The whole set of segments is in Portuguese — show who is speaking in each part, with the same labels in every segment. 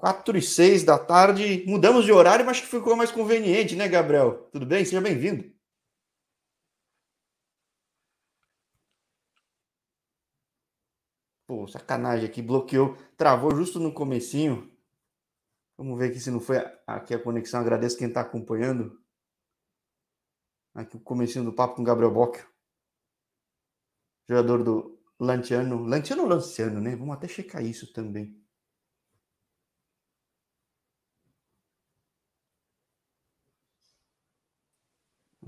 Speaker 1: 4 e 6 da tarde. Mudamos de horário, mas que ficou mais conveniente, né, Gabriel? Tudo bem? Seja bem-vindo. Pô, sacanagem aqui, bloqueou, travou justo no comecinho. Vamos ver aqui se não foi aqui a conexão. Agradeço quem está acompanhando. Aqui o comecinho do papo com Gabriel Bock. Jogador do Lanciano. Lanciano ou Lanciano, né? Vamos até checar isso também.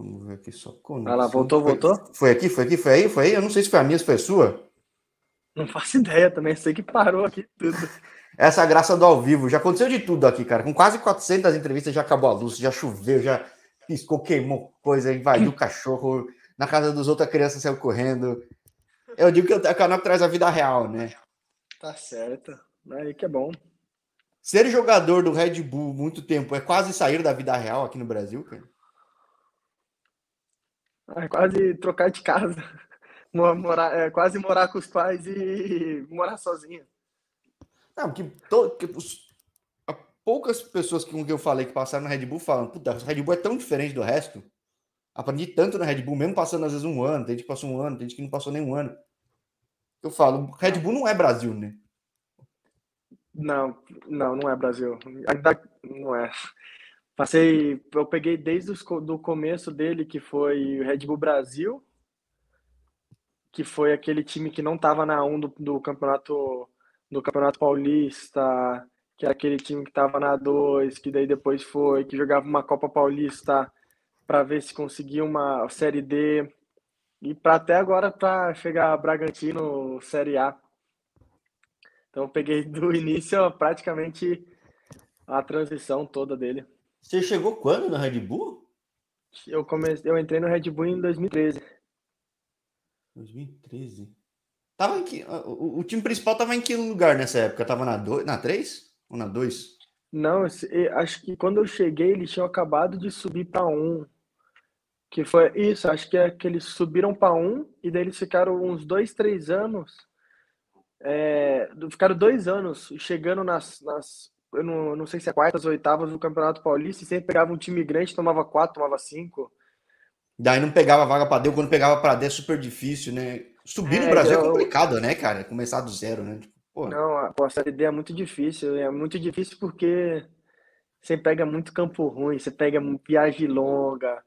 Speaker 1: Vamos ver aqui só.
Speaker 2: Conexão. Ela voltou,
Speaker 1: foi,
Speaker 2: voltou?
Speaker 1: Foi aqui, foi aqui, foi aí, foi aí. Eu não sei se foi a minha, se foi a sua.
Speaker 2: Não faço ideia também, sei que parou aqui tudo.
Speaker 1: Essa é graça do ao vivo. Já aconteceu de tudo aqui, cara. Com quase 400 entrevistas já acabou a luz, já choveu, já piscou, queimou coisa, invadiu o cachorro. Na casa dos outros a criança saiu correndo. Eu digo que o canal traz a vida real, né?
Speaker 2: Tá certo. Aí que é bom.
Speaker 1: Ser jogador do Red Bull muito tempo é quase sair da vida real aqui no Brasil, cara?
Speaker 2: É quase trocar de casa. Morar, é, quase morar com os pais e morar sozinho.
Speaker 1: Não, que, to, que os, poucas pessoas com que eu falei que passaram no Red Bull falam, puta, o Red Bull é tão diferente do resto. Aprendi tanto no Red Bull, mesmo passando às vezes um ano, tem gente que passou um ano, tem gente que não passou nem um ano. Eu falo, Red Bull não é Brasil, né?
Speaker 2: Não, não, não é Brasil. Ainda não é. Passei, eu peguei desde o do começo dele, que foi o Red Bull Brasil, que foi aquele time que não estava na 1 do, do campeonato do Campeonato Paulista, que era aquele time que estava na 2, que daí depois foi, que jogava uma Copa Paulista para ver se conseguia uma Série D e para até agora para chegar a Bragantino Série A. Então eu peguei do início praticamente a transição toda dele.
Speaker 1: Você chegou quando no Red Bull?
Speaker 2: Eu comecei, eu entrei no Red Bull em 2013.
Speaker 1: 2013. Tava em que, o, o, time principal tava em que lugar nessa época? Tava na 2, na 3 ou na 2?
Speaker 2: Não, acho que quando eu cheguei eles tinham acabado de subir para 1. Que foi isso, acho que é que eles subiram para 1 e daí eles ficaram uns 2, 3 anos. É, ficaram dois anos chegando nas, nas eu não, não sei se é quartas ou oitavas do Campeonato Paulista, e sempre pegava um time grande, tomava quatro, tomava cinco.
Speaker 1: Daí não pegava vaga para D, quando pegava para D é super difícil, né? Subir é, no Brasil é é complicado, né, cara? Começar do zero, né?
Speaker 2: Tipo, não, a, a Série D é muito difícil. É muito difícil porque você pega muito campo ruim, você pega viagem longa,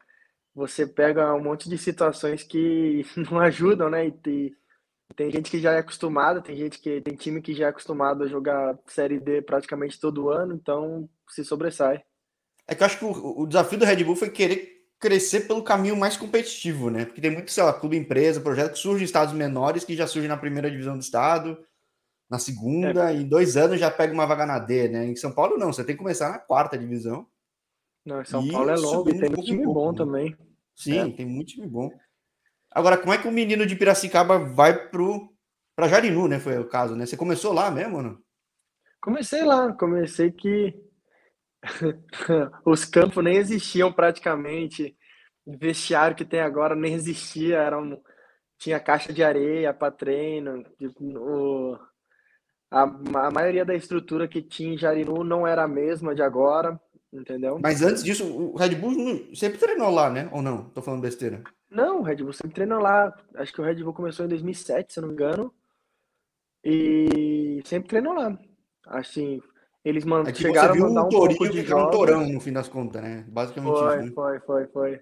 Speaker 2: você pega um monte de situações que não ajudam, né? E, tem gente que já é acostumada, tem gente que tem time que já é acostumado a jogar Série D praticamente todo ano, então se sobressai.
Speaker 1: É que eu acho que o, o desafio do Red Bull foi querer crescer pelo caminho mais competitivo, né? Porque tem muito, sei lá, clube empresa, projeto que surge em estados menores, que já surge na primeira divisão do estado, na segunda, é. e em dois anos já pega uma vaga na D, né? Em São Paulo não, você tem que começar na quarta divisão.
Speaker 2: Não, em São Paulo é longo tem muito time bom né? também.
Speaker 1: Sim, é. tem muito time bom. Agora, como é que o menino de Piracicaba vai pro para Jarinu, né? Foi o caso, né? Você começou lá mesmo, não?
Speaker 2: Comecei lá, comecei que os campos nem existiam praticamente. O vestiário que tem agora nem existia, era um... tinha caixa de areia para treino. O... A, a maioria da estrutura que tinha em Jarinu não era a mesma de agora, entendeu?
Speaker 1: Mas antes disso, o Red Bull sempre treinou lá, né? Ou não? Tô falando besteira.
Speaker 2: Não, o Red Bull sempre treinou lá. Acho que o Red Bull começou em 2007, se eu não me engano. E sempre treinou lá. Assim, eles man...
Speaker 1: é chegaram a mandar um pouco de jogos. um torão, no fim das contas, né? Basicamente
Speaker 2: foi,
Speaker 1: isso. Né?
Speaker 2: Foi, foi, foi.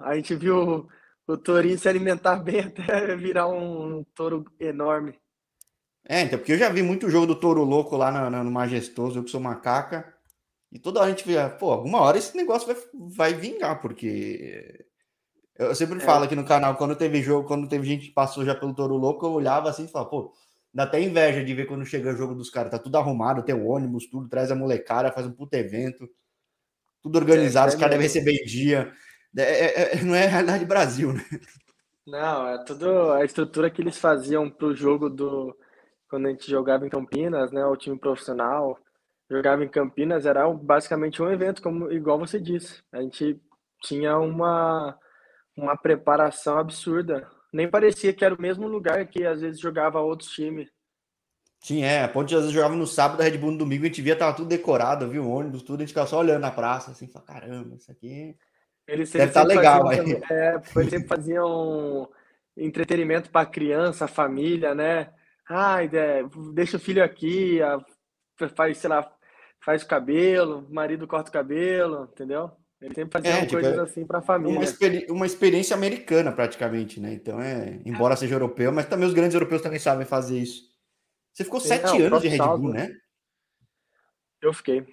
Speaker 2: A gente viu o Torinho se alimentar bem até virar um touro enorme.
Speaker 1: É, então, porque eu já vi muito jogo do touro louco lá no, no Majestoso, eu que sou macaca. E toda hora a gente via, pô, alguma hora esse negócio vai, vai vingar, porque eu sempre é. falo aqui no canal, quando teve jogo, quando teve gente que passou já pelo Touro Louco, eu olhava assim e falava, pô, Dá até inveja de ver quando chega o jogo dos caras. Tá tudo arrumado, tem o ônibus, tudo, traz a molecada, faz um puto evento. Tudo organizado, é, os caras devem receber dia. É, é, é, não é a realidade Brasil, né?
Speaker 2: Não, é tudo a estrutura que eles faziam pro jogo do. Quando a gente jogava em Campinas, né? O time profissional jogava em Campinas, era basicamente um evento, como igual você disse. A gente tinha uma, uma preparação absurda nem parecia que era o mesmo lugar que às vezes jogava outros times.
Speaker 1: Sim, é. A Ponte às vezes jogava no sábado, a Red Bull no domingo, a gente via, tava tudo decorado, viu? ônibus, tudo, a gente ficava só olhando na praça, assim, fala, caramba, isso aqui
Speaker 2: eles
Speaker 1: deve estar tá legal aí.
Speaker 2: É, eles sempre faziam entretenimento para criança, família, né? Ai, é, deixa o filho aqui, faz, sei lá, faz o cabelo, o marido corta o cabelo, entendeu? Ele sempre fazia é, tipo, coisas é assim para a família.
Speaker 1: Uma, experi uma, experiência americana, praticamente, né? Então, é, embora seja europeu, mas também os grandes europeus também sabem fazer isso. Você ficou Sim, sete não, anos de Red Bull, né?
Speaker 2: Eu fiquei.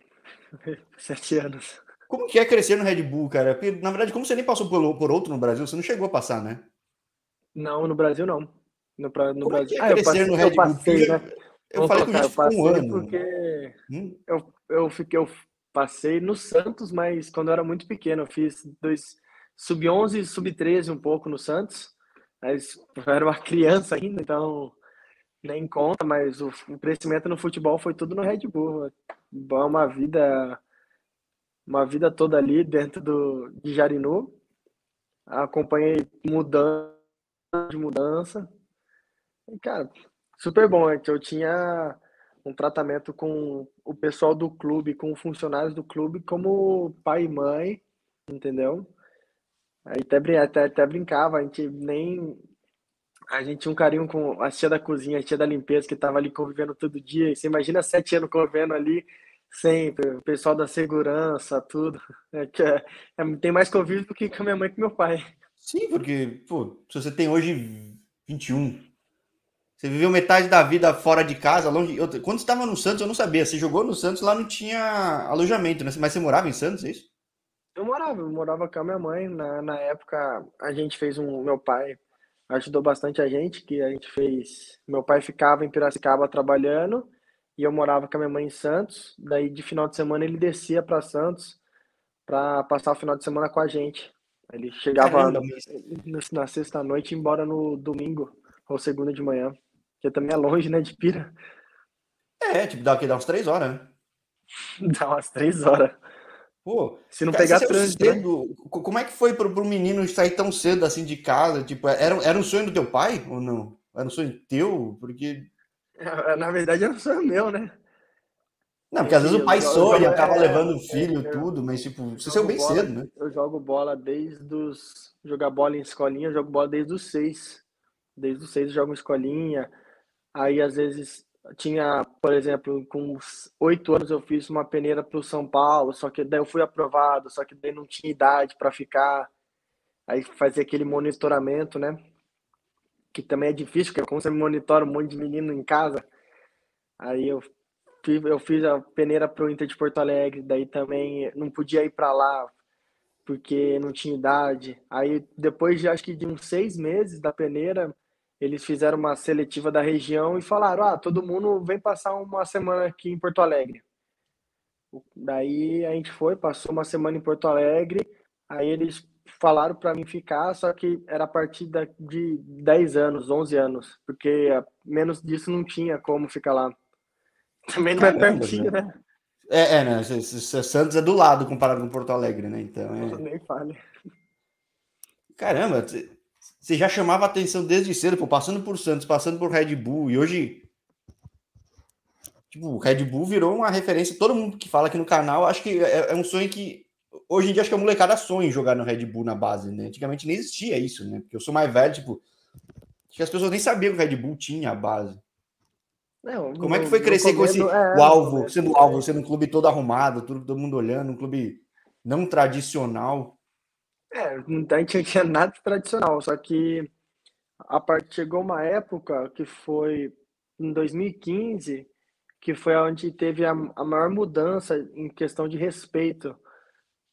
Speaker 2: sete anos.
Speaker 1: Como que é crescer no Red Bull, cara? Porque, na verdade, como você nem passou por, por outro no Brasil, você não chegou a passar, né?
Speaker 2: Não, no Brasil não. No, no
Speaker 1: como
Speaker 2: Brasil.
Speaker 1: É, é ah, crescer passei, no Red Bull? Passei, né?
Speaker 2: Eu, eu falei que eu passei um ano. porque hum? eu, eu fiquei, eu passei no Santos, mas quando eu era muito pequeno, eu fiz dois sub-11 e sub-13 um pouco no Santos. Mas eu era uma criança ainda, então nem conta, mas o, crescimento no futebol foi tudo no Red Bull. Uma vida uma vida toda ali dentro do, de Jarinu. Acompanhei mudança de mudança. E, cara, super bom. É que eu tinha um tratamento com o pessoal do clube, com funcionários do clube, como pai e mãe, entendeu? Aí até, até, até brincava, a gente nem. A gente tinha um carinho com a tia da cozinha, a tia da limpeza, que tava ali convivendo todo dia. E você imagina sete anos convivendo ali, sempre, o pessoal da segurança, tudo. É, que é, é, tem mais convívio do que com a minha mãe e com meu pai.
Speaker 1: Sim, porque, pô, se você tem hoje 21, você viveu metade da vida fora de casa, longe. Eu, quando você estava no Santos, eu não sabia. Você jogou no Santos, lá não tinha alojamento, né? Mas você morava em Santos, é isso?
Speaker 2: Eu morava, eu morava com a minha mãe. Na, na época, a gente fez um. Meu pai ajudou bastante a gente, que a gente fez. Meu pai ficava em Piracicaba trabalhando e eu morava com a minha mãe em Santos. Daí, de final de semana, ele descia para Santos para passar o final de semana com a gente. Ele chegava na, na sexta-noite e embora no domingo ou segunda de manhã. Que também é longe, né, de Pira.
Speaker 1: É, tipo, dá, aqui, dá umas três horas, né?
Speaker 2: Dá umas três horas.
Speaker 1: Pô, se não pegar trânsito. Né? Cedo? Como é que foi pro, pro menino sair tão cedo assim de casa? Tipo, era, era um sonho do teu pai ou não? Era um sonho teu? Porque.
Speaker 2: Na verdade, era um sonho meu, né?
Speaker 1: Não, porque às vezes o pai sonha, acaba é, levando o filho, é, tudo, mas tipo, você saiu bem
Speaker 2: bola,
Speaker 1: cedo, né?
Speaker 2: Eu jogo bola desde os. Jogar bola em escolinha, eu jogo bola desde os seis. Desde os seis eu jogo em escolinha. Aí, às vezes, tinha, por exemplo, com oito anos eu fiz uma peneira para o São Paulo, só que daí eu fui aprovado, só que daí não tinha idade para ficar. Aí fazia aquele monitoramento, né? Que também é difícil, porque como você monitora um monte de menino em casa. Aí eu fiz, eu fiz a peneira para o Inter de Porto Alegre, daí também não podia ir para lá porque não tinha idade. Aí depois de acho que de uns seis meses da peneira, eles fizeram uma seletiva da região e falaram: ah, todo mundo vem passar uma semana aqui em Porto Alegre. Daí a gente foi, passou uma semana em Porto Alegre, aí eles falaram para mim ficar, só que era a partir de 10 anos, 11 anos, porque menos disso não tinha como ficar lá. Também não é Caramba, é pertinho, né? né?
Speaker 1: É, é, né? Santos é do lado comparado com Porto Alegre, né? Então é...
Speaker 2: Nem fale.
Speaker 1: Caramba, você já chamava atenção desde cedo, pô, passando por Santos, passando por Red Bull, e hoje. Tipo, o Red Bull virou uma referência. Todo mundo que fala aqui no canal, acho que é, é um sonho que. Hoje em dia, acho que a molecada sonha em jogar no Red Bull na base, né? Antigamente nem existia isso, né? Porque eu sou mais velho, tipo. Acho que as pessoas nem sabiam que o Red Bull tinha a base. Não, Como é que foi crescer com esse é, o alvo, sendo o alvo, sendo um clube todo arrumado, todo, todo mundo olhando, um clube não tradicional?
Speaker 2: É, a gente não tinha nada tradicional, só que a parte chegou uma época que foi em 2015, que foi onde teve a, a maior mudança em questão de respeito.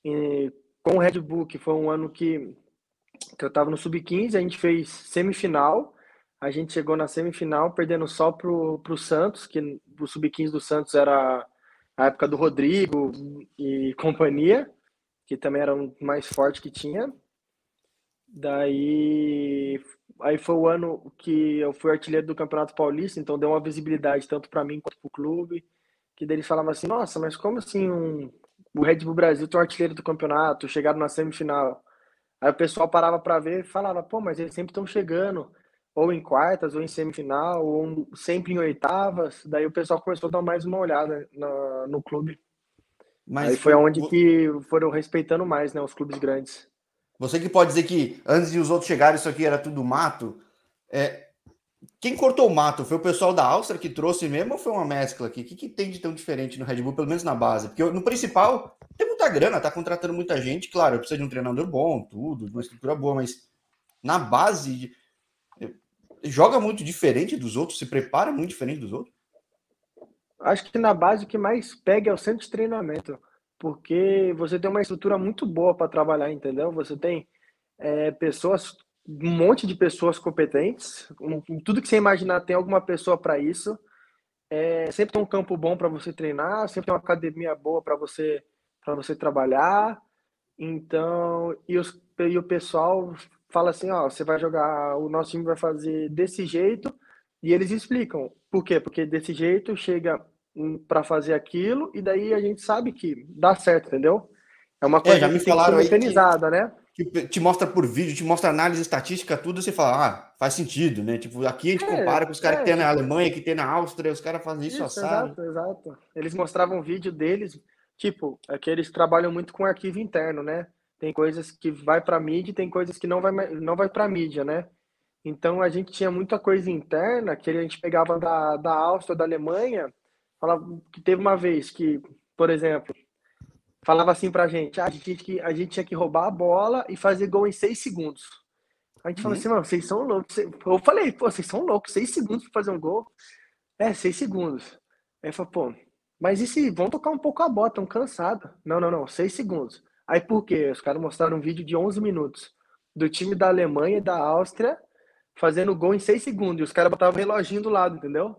Speaker 2: E, com o Red Bull, que foi um ano que, que eu estava no Sub-15, a gente fez semifinal, a gente chegou na semifinal perdendo só pro, pro Santos, que o Sub-15 do Santos era a época do Rodrigo e companhia, que também era o mais forte que tinha. Daí aí foi o ano que eu fui artilheiro do Campeonato Paulista, então deu uma visibilidade tanto para mim quanto para o clube, que daí eles falavam assim, nossa, mas como assim um, o Red Bull Brasil tem um artilheiro do campeonato, chegaram na semifinal. Aí o pessoal parava para ver e falava, pô, mas eles sempre estão chegando. ou em quartas, ou em semifinal, ou sempre em oitavas. Daí o pessoal começou a dar mais uma olhada no, no clube. Mas Aí foi onde que foram respeitando mais, né, os clubes grandes.
Speaker 1: Você que pode dizer que antes de os outros chegarem, isso aqui era tudo mato. É, quem cortou o mato? Foi o pessoal da Áustria que trouxe mesmo ou foi uma mescla aqui? O que, que tem de tão diferente no Red Bull, pelo menos na base? Porque no principal tem muita grana, tá contratando muita gente, claro, precisa de um treinador bom, tudo, uma estrutura boa, mas na base joga muito diferente dos outros, se prepara muito diferente dos outros?
Speaker 2: Acho que na base o que mais pega é o centro de treinamento, porque você tem uma estrutura muito boa para trabalhar, entendeu? Você tem é, pessoas, um monte de pessoas competentes, um, tudo que você imaginar tem alguma pessoa para isso. É, sempre tem um campo bom para você treinar, sempre tem uma academia boa para você para você trabalhar. Então, e, os, e o pessoal fala assim, ó, você vai jogar, o nosso time vai fazer desse jeito, e eles explicam. Por quê? Porque desse jeito chega para fazer aquilo, e daí a gente sabe que dá certo, entendeu? É uma coisa é,
Speaker 1: já me falaram mecanizada, que, né? Que te mostra por vídeo, te mostra análise estatística, tudo, você fala, ah, faz sentido, né? Tipo, aqui a gente é, compara com os caras é, que tem na Alemanha, que tem na Áustria, os caras fazem isso, isso
Speaker 2: Exato, exato. Eles mostravam vídeo deles, tipo, é que eles trabalham muito com arquivo interno, né? tem coisas que vai para mídia e tem coisas que não vai, não vai para mídia, né? Então a gente tinha muita coisa interna que a gente pegava da, da Áustria, da Alemanha, falava que teve uma vez que, por exemplo, falava assim pra gente, ah, a gente, a gente tinha que roubar a bola e fazer gol em seis segundos. A gente falou uhum. assim, mano, vocês são loucos. Eu falei, pô, vocês são loucos, seis segundos para fazer um gol? É, seis segundos. Aí falou, pô, mas e se vão tocar um pouco a bola, estão cansados? Não, não, não, seis segundos. Aí por quê? Os caras mostraram um vídeo de 11 minutos do time da Alemanha e da Áustria fazendo gol em 6 segundos. E os caras botavam o reloginho do lado, entendeu?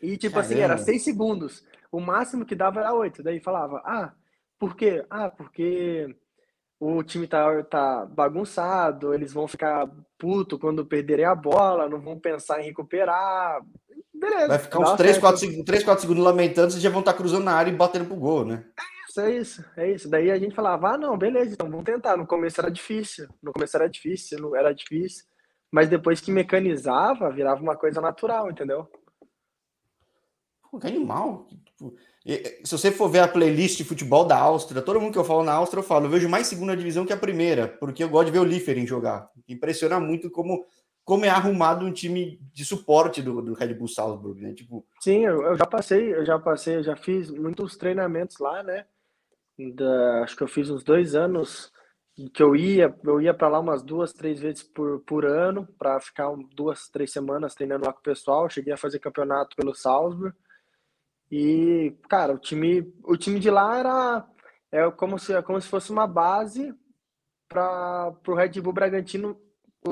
Speaker 2: E tipo Caramba. assim, era 6 segundos. O máximo que dava era 8. Daí falava, ah, por quê? Ah, porque o time tá, tá bagunçado, eles vão ficar puto quando perderem a bola, não vão pensar em recuperar.
Speaker 1: Beleza. Vai ficar uns 3, 4, 3, 4 segundos lamentando, vocês já vão estar tá cruzando na área e batendo pro gol, né?
Speaker 2: isso, é isso, é isso. Daí a gente falava, ah, não, beleza, então vamos tentar. No começo era difícil, no começo era difícil, não era difícil, mas depois que mecanizava, virava uma coisa natural, entendeu?
Speaker 1: Pô, que animal. Tipo, se você for ver a playlist de futebol da Áustria, todo mundo que eu falo na Áustria, eu falo, eu vejo mais segunda divisão que a primeira, porque eu gosto de ver o Liefering jogar. Impressiona muito como como é arrumado um time de suporte do, do Red Bull Salzburg, né? Tipo...
Speaker 2: Sim, eu, eu, já passei, eu já passei, eu já fiz muitos treinamentos lá, né? da, acho que eu fiz uns dois anos que eu ia, eu ia para lá umas duas, três vezes por, por ano para ficar duas, três semanas treinando lá com o pessoal. Cheguei a fazer campeonato pelo Salzburg e, cara, o time, o time de lá era é como se, como se fosse uma base para o Red Bull Bragantino.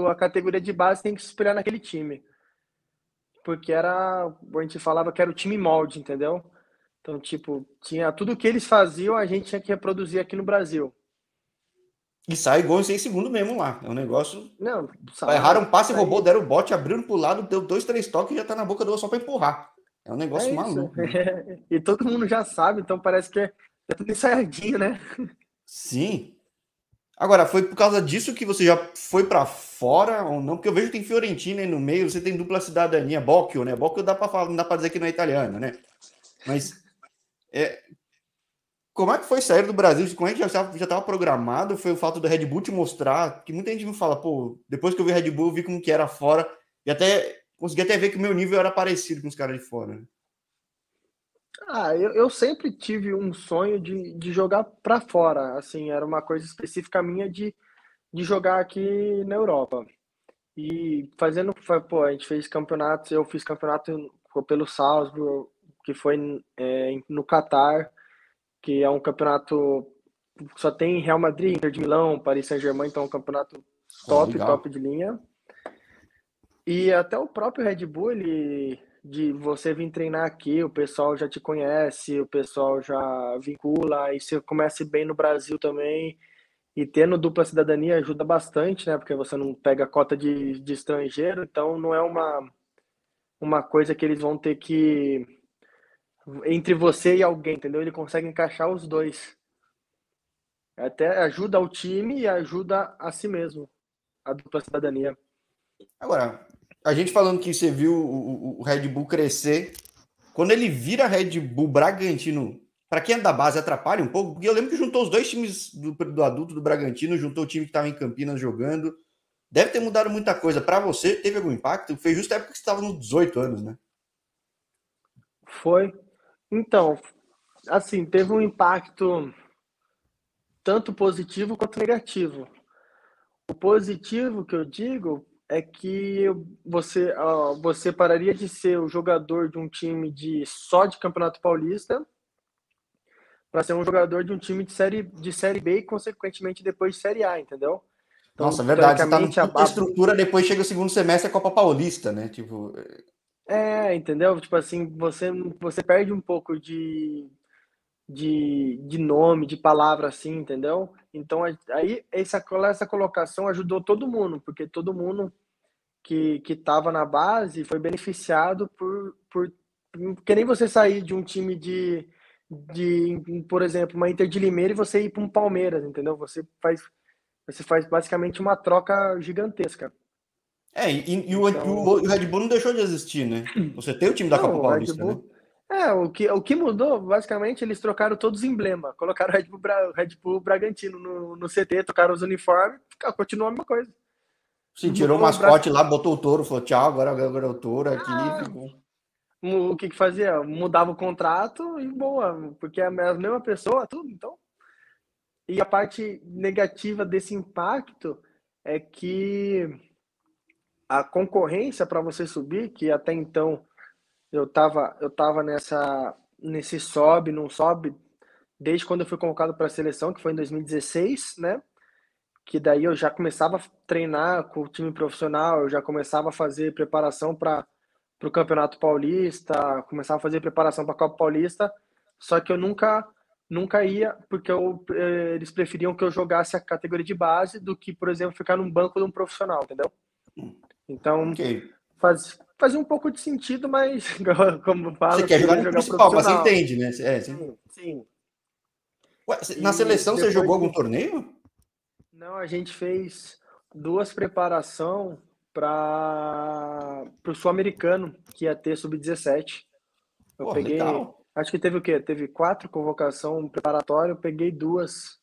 Speaker 2: A categoria de base tem que se espelhar naquele time, porque era, a gente falava que era o time molde, entendeu? Então, tipo, tinha tudo que eles faziam, a gente tinha que reproduzir aqui no Brasil.
Speaker 1: E sai igual em 6 segundos mesmo lá. É um negócio. Não, sai, erraram um passe, sai. roubou, deram o bote, abriram pro lado, deu dois, três toques e já tá na boca do só para empurrar. É um negócio é maluco.
Speaker 2: Né? e todo mundo já sabe, então parece que é, é tudo ensaiadinho, né?
Speaker 1: Sim. Agora, foi por causa disso que você já foi para fora ou não? Porque eu vejo que tem Fiorentina aí no meio, você tem dupla cidadania, Bocchio, né? Bocchio dá para falar, não dá para dizer que não é italiano, né? Mas é, como é que foi sair do Brasil? Como é que já estava programado? Foi o fato do Red Bull te mostrar? Que muita gente me fala, pô, depois que eu vi Red Bull, eu vi como que era fora e até consegui até ver que o meu nível era parecido com os caras de fora.
Speaker 2: Ah, eu, eu sempre tive um sonho de, de jogar para fora. Assim, era uma coisa específica minha de, de jogar aqui na Europa. E fazendo, pô, a gente fez campeonatos, eu fiz campeonato pelo Salzburg, que foi é, no Catar, que é um campeonato só tem Real Madrid, Inter de Milão, Paris Saint-Germain, então é um campeonato top, oh, top de linha. E até o próprio Red Bull, ele, de você vir treinar aqui, o pessoal já te conhece, o pessoal já vincula, e você começa bem no Brasil também, e tendo dupla cidadania ajuda bastante, né? Porque você não pega cota de, de estrangeiro, então não é uma, uma coisa que eles vão ter que entre você e alguém, entendeu? Ele consegue encaixar os dois. Até ajuda o time e ajuda a si mesmo, a dupla cidadania.
Speaker 1: Agora, a gente falando que você viu o, o, Red Bull crescer, quando ele vira Red Bull Bragantino, para quem é da base atrapalha um pouco, porque eu lembro que juntou os dois times do, do adulto do Bragantino, juntou o time que estava em Campinas jogando. Deve ter mudado muita coisa. Para você, teve algum impacto? Foi justo a época que você estava nos 18 anos, né?
Speaker 2: Foi. Então, assim, teve um impacto tanto positivo quanto negativo. O positivo que eu digo é que você, você pararia de ser o jogador de um time de só de Campeonato Paulista para ser um jogador de um time de série, de série B e, consequentemente, depois de Série A, entendeu?
Speaker 1: Então, Nossa, é verdade. Você tá a estrutura, depois chega o segundo semestre, é Copa Paulista, né? Tipo...
Speaker 2: É, entendeu? Tipo assim, você, você perde um pouco de, de, de nome, de palavra assim, entendeu? Então aí essa, essa colocação ajudou todo mundo, porque todo mundo que que estava na base foi beneficiado por, por que nem você sair de um time de, de por exemplo, uma Inter de Limeira e você ir para um Palmeiras, entendeu? Você faz você faz basicamente uma troca gigantesca.
Speaker 1: É, e, e o, então... o, o, Red Bull não deixou de existir, né? Você tem o time da não, Copa Paulista, Bull... né?
Speaker 2: É, o que, o que mudou, basicamente, eles trocaram todos os emblemas. Colocaram o Red Bull, Bra... Red Bull Bragantino no, no CT, trocaram os uniformes, continuou a mesma coisa.
Speaker 1: Sim, tirou o mascote lá, botou o touro, falou tchau, agora, agora é o touro aqui. Ah,
Speaker 2: o que que fazia? Mudava o contrato e boa, porque é a mesma pessoa, tudo, então. E a parte negativa desse impacto é que a concorrência para você subir, que até então eu tava, eu tava nessa, nesse sobe, não sobe, desde quando eu fui convocado para a seleção, que foi em 2016, né? Que daí eu já começava a treinar com o time profissional, eu já começava a fazer preparação para o Campeonato Paulista, começava a fazer preparação para a Copa Paulista, só que eu nunca nunca ia, porque eu, eh, eles preferiam que eu jogasse a categoria de base do que, por exemplo, ficar num banco de um profissional, entendeu? Então, okay. faz, fazia um pouco de sentido, mas como fala,
Speaker 1: você quer jogar no principal, mas você entende, né? É, sim. sim. Ué, na seleção você jogou algum torneio?
Speaker 2: Não, a gente fez duas preparação para o sul-americano que ia ter sub-17. Eu Pô, peguei, legal. acho que teve o quê? Teve quatro convocação preparatória, eu peguei duas,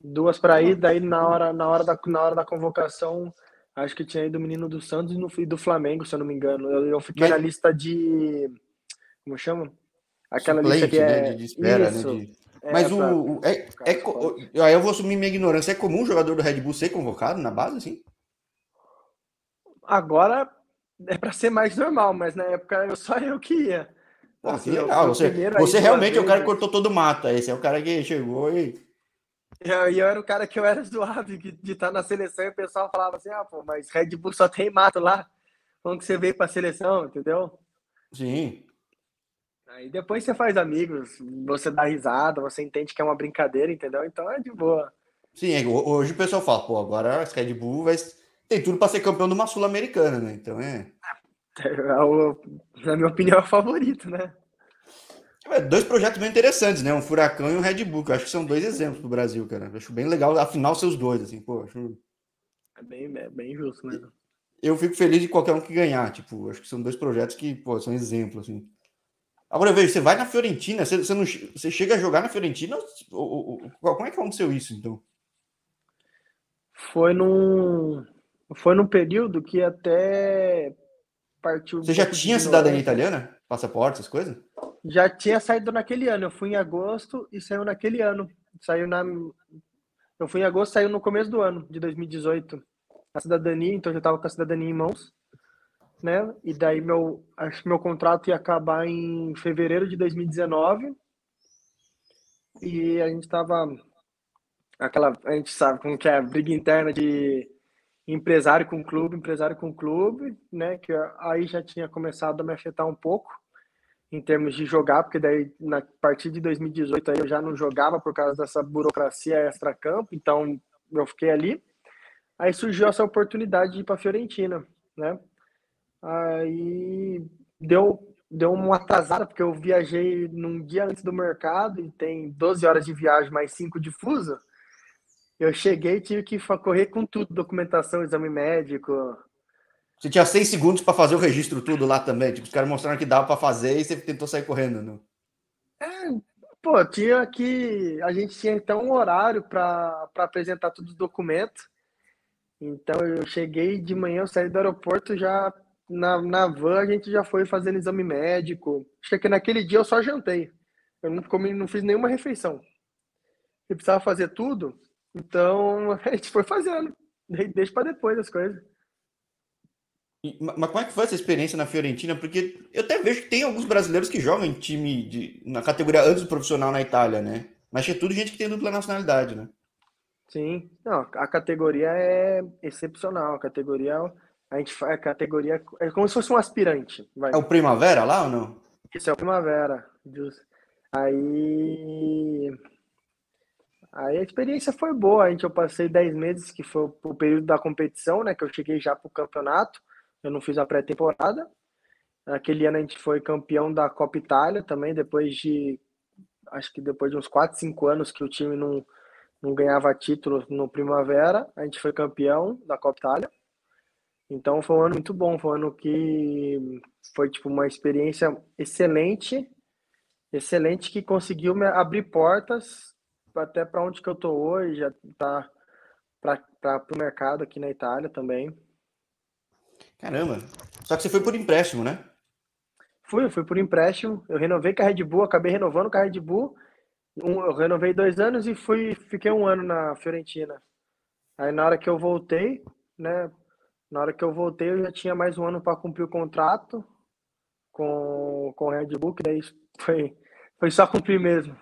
Speaker 2: duas para ir. Daí na hora, na hora da, na hora da convocação Acho que tinha ido o menino do Santos e do Flamengo, se eu não me engano. Eu, eu fiquei Mas... na lista de. Como chama? Aquela Suplente, lista que é. Né, de espera,
Speaker 1: Isso. Né, de... É, Mas pra... o. É, é, aí eu vou assumir minha ignorância. É comum o jogador do Red Bull ser convocado na base, assim?
Speaker 2: Agora é para ser mais normal, mas na época só eu que ia.
Speaker 1: Pô, assim, que legal. Você, você realmente é o cara que cortou todo o mato. Esse é o cara que chegou e
Speaker 2: e eu, eu, era o cara que eu era zoado de, de estar na seleção e o pessoal falava assim: ah, pô, mas Red Bull só tem mato lá. Como que você veio para a seleção, entendeu?
Speaker 1: Sim.
Speaker 2: Aí depois você faz amigos, você dá risada, você entende que é uma brincadeira, entendeu? Então é de boa.
Speaker 1: Sim, é, hoje o pessoal fala, pô, agora a Red Bull vai... tem tudo para ser campeão de uma Sul-Americana, né? Então é.
Speaker 2: é, é o, na minha opinião, é o favorito, né?
Speaker 1: É, dois projetos bem interessantes, né? Um Furacão e um Red Bull, que eu acho que são dois exemplos do Brasil, cara. Eu acho bem legal, afinal, seus dois, assim, pô. Acho...
Speaker 2: É bem, é bem justo mesmo.
Speaker 1: Eu fico feliz de qualquer um que ganhar, tipo, acho que são dois projetos que, pô, são exemplos, assim. Agora eu vejo, você vai na Fiorentina, você, você, não, você chega a jogar na Fiorentina? Ou, ou, como é que aconteceu isso, então?
Speaker 2: Foi num, foi num período que até
Speaker 1: partiu. Você já tinha cidadania italiana? Passaporte, essas coisas?
Speaker 2: Já tinha saído naquele ano. Eu fui em agosto e saiu naquele ano. Saiu na. Eu fui em agosto, saiu no começo do ano, de 2018. A cidadania, então eu já estava com a cidadania em mãos. Né? E daí meu, acho que meu contrato ia acabar em fevereiro de 2019. E a gente estava aquela, a gente sabe como que é a briga interna de empresário com clube, empresário com clube, né? Que aí já tinha começado a me afetar um pouco em termos de jogar, porque daí na partir de 2018 aí eu já não jogava por causa dessa burocracia extra-campo, então eu fiquei ali. Aí surgiu essa oportunidade de ir para Fiorentina, né? Aí deu deu uma atrasada porque eu viajei num dia antes do mercado e tem 12 horas de viagem mais 5 de fuso. Eu cheguei tive que correr com tudo, documentação, exame médico,
Speaker 1: Você tinha seis segundos para fazer o registro tudo lá também. Tipo, os caras mostraram que dava para fazer e você tentou sair correndo, não?
Speaker 2: É, pô, tinha que. A gente tinha então um horário para apresentar todos os documentos. Então eu cheguei de manhã, eu saí do aeroporto já na, na van, a gente já foi fazendo exame médico. Acho que naquele dia eu só jantei. Eu não comi, não fiz nenhuma refeição. Eu precisava fazer tudo, então a gente foi fazendo. Deixa para depois as coisas.
Speaker 1: Mas como é que foi essa experiência na Fiorentina? Porque eu até vejo que tem alguns brasileiros que jogam em time de, na categoria antes do profissional na Itália, né? Mas é tudo gente que tem dupla nacionalidade, né?
Speaker 2: Sim, não, a categoria é excepcional. A categoria, a gente faz a categoria é como se fosse um aspirante.
Speaker 1: Vai. É o Primavera lá ou não?
Speaker 2: Isso é o Primavera. Aí, aí a experiência foi boa. A gente eu passei 10 meses, que foi o período da competição, né? Que eu cheguei já para o campeonato. Eu não fiz a pré-temporada. Aquele ano a gente foi campeão da Copa Itália também, depois de acho que depois de uns 4, 5 anos que o time não não ganhava título no Primavera, a gente foi campeão da Copa Itália. Então foi um ano muito bom, foi um ano que foi tipo uma experiência excelente, excelente que conseguiu me abrir portas até para onde que eu tô hoje, tá para o mercado aqui na Itália também.
Speaker 1: Caramba! Só que você foi por empréstimo, né?
Speaker 2: Fui, fui por empréstimo. Eu renovei com a Red Bull, acabei renovando com a Red Bull um, eu renovei dois anos e fui, fiquei um ano na Fiorentina. Aí na hora que eu voltei, né? Na hora que eu voltei, eu já tinha mais um ano para cumprir o contrato com, com o Red Bull, que daí foi, foi só cumprir mesmo,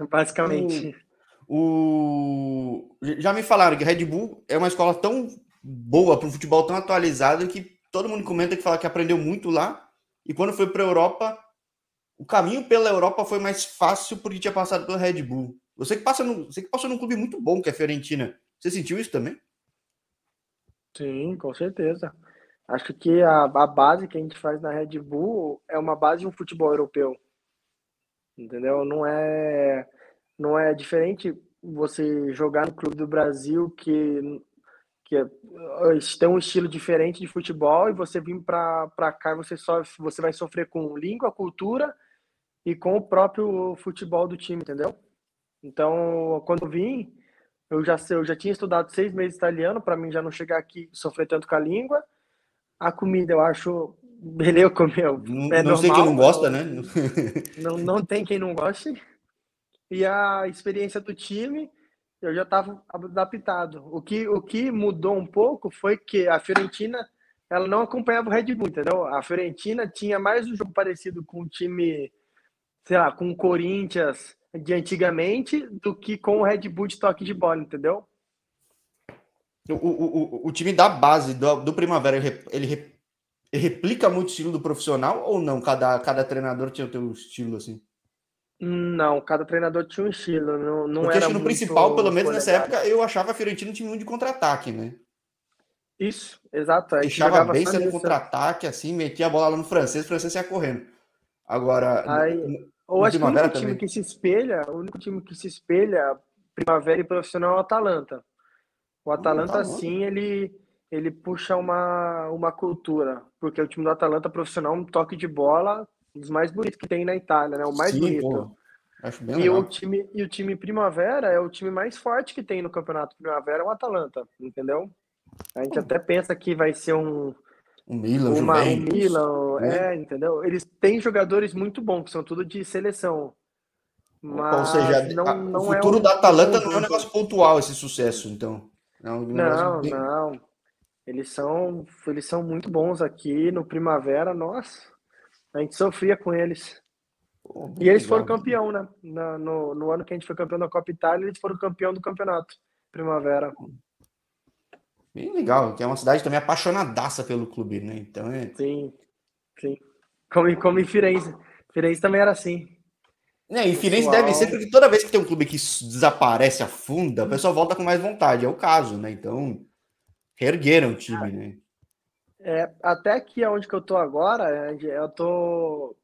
Speaker 2: basicamente.
Speaker 1: O, o, já me falaram que Red Bull é uma escola tão boa para o futebol tão atualizado que todo mundo comenta que fala que aprendeu muito lá e quando foi para a Europa o caminho pela Europa foi mais fácil porque tinha passado pelo Red Bull. Você que passa no, você que passou num clube muito bom que é a Fiorentina. Você sentiu isso também?
Speaker 2: Sim, com certeza. Acho que a, a base que a gente faz na Red Bull é uma base de um futebol europeu. Entendeu? Não é não é diferente você jogar no clube do Brasil que que tem um estilo diferente de futebol e você vir para cá você só você vai sofrer com língua, cultura e com o próprio futebol do time, entendeu? Então, quando eu vim, eu já, eu já tinha estudado seis meses italiano, para mim já não chegar aqui sofrer tanto com a língua. A comida eu acho beleza comer.
Speaker 1: É não, sei quem não gosta, né?
Speaker 2: Não, não tem quem não goste. E a experiência do time, eu já estava adaptado. O que, o que mudou um pouco foi que a Fiorentina ela não acompanhava o Red Bull, entendeu? A Fiorentina tinha mais um jogo parecido com o time sei lá, com o Corinthians de antigamente do que com o Red Bull de toque de bola, entendeu?
Speaker 1: O, o, o, o time da base do, do Primavera, ele, ele, replica muito o estilo do profissional ou não? Cada, cada treinador tinha o seu estilo assim?
Speaker 2: Não, cada treinador tinha um estilo. Não, não
Speaker 1: Porque
Speaker 2: era
Speaker 1: no principal, pelo menos nessa época, eu achava a Fiorentina um time muito de contra-ataque, né?
Speaker 2: Isso, exato.
Speaker 1: Deixava bem sendo contra-ataque, assim, metia a bola lá no francês, o francês ia correndo. Agora,
Speaker 2: Aí, ou acho que o único time também. que se espelha, o único time que se espelha Primavera e profissional é o Atalanta. O Atalanta, hum, sim, ele, ele puxa uma, uma cultura, porque o time do Atalanta profissional um toque de bola dos mais bonitos que tem na Itália, né? O mais sim, bonito. Pô. Acho bem e o time e o time Primavera é o time mais forte que tem no Campeonato Primavera, é o Atalanta, entendeu? A gente até pensa que vai ser um
Speaker 1: o Milan,
Speaker 2: uma, o Milan, né? é, entendeu? Eles têm jogadores muito bons, que são tudo de seleção.
Speaker 1: Mas Ou seja, não, a, não o é futuro é um, da Atalanta não é um negócio pontual esse sucesso, então.
Speaker 2: É um não, bem... não. Eles são, eles são muito bons aqui no Primavera, nossa. A gente sofria com eles. Pô, e eles foram campeão, né? No, no, no, ano que a gente foi campeão da Copa Itália, eles foram campeão do campeonato Primavera.
Speaker 1: Bem legal, que é uma cidade também apaixonadaça pelo clube, né? Então é.
Speaker 2: Sim, sim. Como, como em Firenze. Firenze também era assim.
Speaker 1: É, e Firenze Pessoal... deve ser porque toda vez que tem um clube que desaparece, afunda, o pessoal volta com mais vontade. É o caso, né? Então, reergueram o time, né?
Speaker 2: É, até aqui onde que eu tô agora, eu tô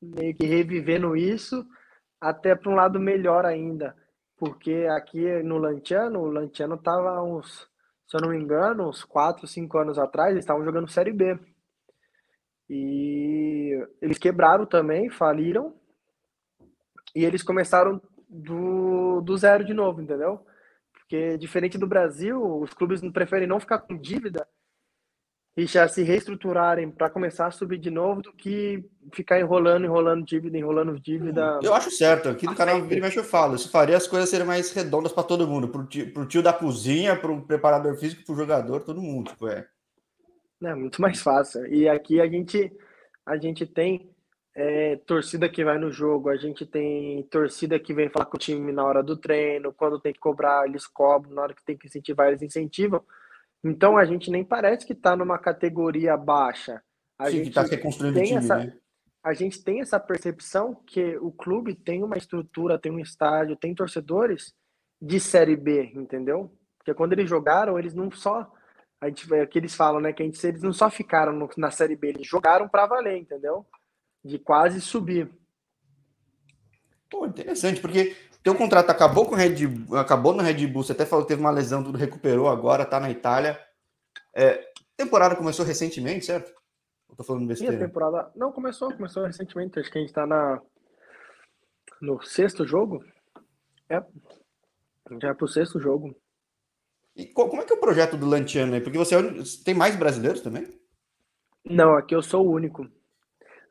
Speaker 2: meio que revivendo isso até para um lado melhor ainda. Porque aqui no Lanciano, o Lanciano tava uns se eu não me engano, uns 4, 5 anos atrás, eles estavam jogando Série B. E eles quebraram também, faliram. E eles começaram do, do zero de novo, entendeu? Porque diferente do Brasil, os clubes preferem não ficar com dívida e já se reestruturarem para começar a subir de novo do que ficar enrolando, enrolando dívida, enrolando dívida.
Speaker 1: Eu acho certo. Aqui no canal Vira eu falo. Isso faria as coisas serem mais redondas para todo mundo. Pro tio, pro tio da cozinha, pro preparador físico, pro jogador, todo mundo. Tipo, é.
Speaker 2: É muito mais fácil. E aqui a gente, a gente tem é, torcida que vai no jogo, a gente tem torcida que vem falar com o time na hora do treino, quando tem que cobrar, eles cobram, na hora que tem que incentivar, eles incentivam. Então a gente nem parece que está numa categoria baixa. A
Speaker 1: Sim,
Speaker 2: gente
Speaker 1: está reconstruindo o time,
Speaker 2: essa,
Speaker 1: né?
Speaker 2: A gente tem essa percepção que o clube tem uma estrutura, tem um estádio, tem torcedores de Série B, entendeu? Porque quando eles jogaram, eles não só. A gente, é que eles falam, né? Que a gente, eles não só ficaram no, na Série B, eles jogaram para valer, entendeu? De quase subir.
Speaker 1: Pô, interessante, porque teu contrato acabou com o Red Bull, acabou no Red Bull, você até falou que teve uma lesão, tudo recuperou agora, tá na Itália. É, temporada começou recentemente, certo? Eu tô falando besteira.
Speaker 2: temporada. Não, começou, começou recentemente. Acho que a gente tá na. No sexto jogo? É. Já é pro sexto jogo.
Speaker 1: E co- como é que é o projeto do Lantiano aí? Porque você é tem mais brasileiros também?
Speaker 2: Não, aqui eu sou o único.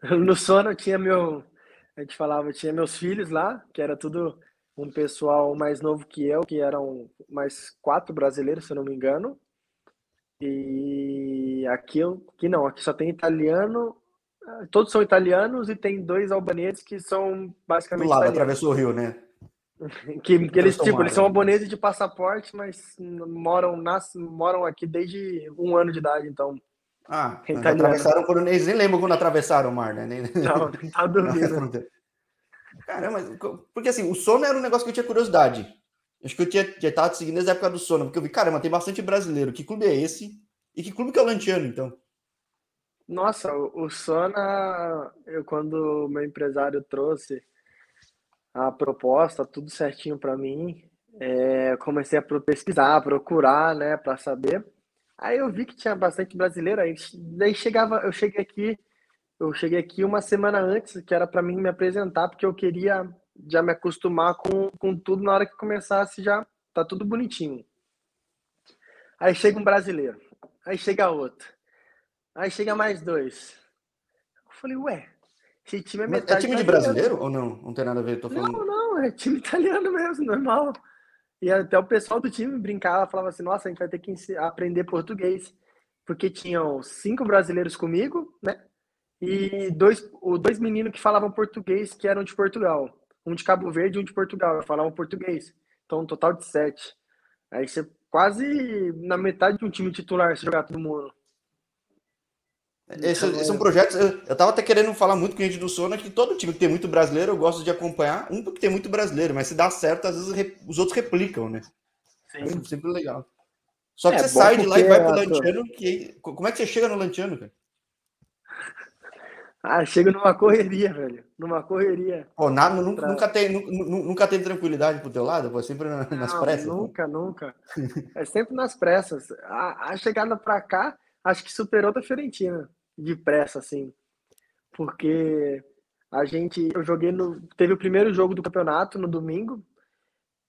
Speaker 2: No sono eu tinha meu. A gente falava, eu tinha meus filhos lá, que era tudo um pessoal mais novo que eu, que eram mais quatro brasileiros, se eu não me engano. E aqui eu. Aqui não, aqui só tem italiano. ah, Todos são italianos e tem dois albaneses que são
Speaker 1: Do
Speaker 2: basicamente
Speaker 1: lado,
Speaker 2: italianos.
Speaker 1: atravessou o rio, né?
Speaker 2: Que, que eles, tipo, eles são albaneses de passaporte, mas moram, nas, moram aqui desde um ano de idade, então.
Speaker 1: Ah,
Speaker 2: italiano.
Speaker 1: atravessaram por eles nem lembram quando atravessaram o mar, né? Nem...
Speaker 2: Não, tá dormindo.
Speaker 1: Caramba, porque assim, o sono era um negócio que eu tinha curiosidade. Acho que eu tinha, já tava seguindo desde a época do sono, porque eu vi, caramba, tem bastante brasileiro. Que clube é esse? E que clube que é o Lantiano, então?
Speaker 2: Nossa, o, o Sona, eu quando o meu empresário trouxe a proposta, tudo certinho para mim, é, comecei a pesquisar, procurar, né, para saber. Aí eu vi que tinha bastante brasileiro, aí daí chegava, eu cheguei aqui, eu cheguei aqui uma semana antes, que era para mim me apresentar, porque eu queria já me acostumar com, com tudo na hora que começasse já tá tudo bonitinho. Aí chega um brasileiro, aí chega outro. Aí chega mais dois. Eu falei, ué, esse time é
Speaker 1: Mas
Speaker 2: metade
Speaker 1: é time de brasileiro ou não? Não tem nada a ver, tô falando.
Speaker 2: Não, não, é time italiano mesmo, normal. E até o pessoal do time brincava, falava assim, nossa, a gente vai ter que aprender português. Porque tinham cinco brasileiros comigo, né? E dois, dois meninos que falavam português, que eram de Portugal. Um de Cabo Verde e um de Portugal, falavam português. Então, um total de sete. Aí você quase na metade de um time titular, se jogar todo mundo.
Speaker 1: Esses,
Speaker 2: Então,
Speaker 1: esses são
Speaker 2: é-
Speaker 1: projetos. Eu, eu tava até querendo falar muito com a gente do Sono que todo time que tem muito brasileiro eu gosto de acompanhar. Um porque tem muito brasileiro, mas se dá certo, às vezes os outros replicam, né? É
Speaker 2: Sim.
Speaker 1: sempre legal. Só que
Speaker 2: É,
Speaker 1: você sai de lá e vai pro
Speaker 2: a-
Speaker 1: Lantiano. Que... Como é que você chega no Lantiano, cara?
Speaker 2: Ah, chega numa correria, velho. Numa correria.
Speaker 1: Pô, nada, nunca, nunca, tem, nu- nu- nunca tem tranquilidade pro teu lado, pô, sempre na- nas
Speaker 2: Não,
Speaker 1: pressas. pô.
Speaker 2: Nunca, nunca. É sempre nas pressas. A, a chegada pra cá, acho que superou da Fiorentina de pressa, assim. Porque a gente, eu joguei no, teve o primeiro jogo do campeonato no domingo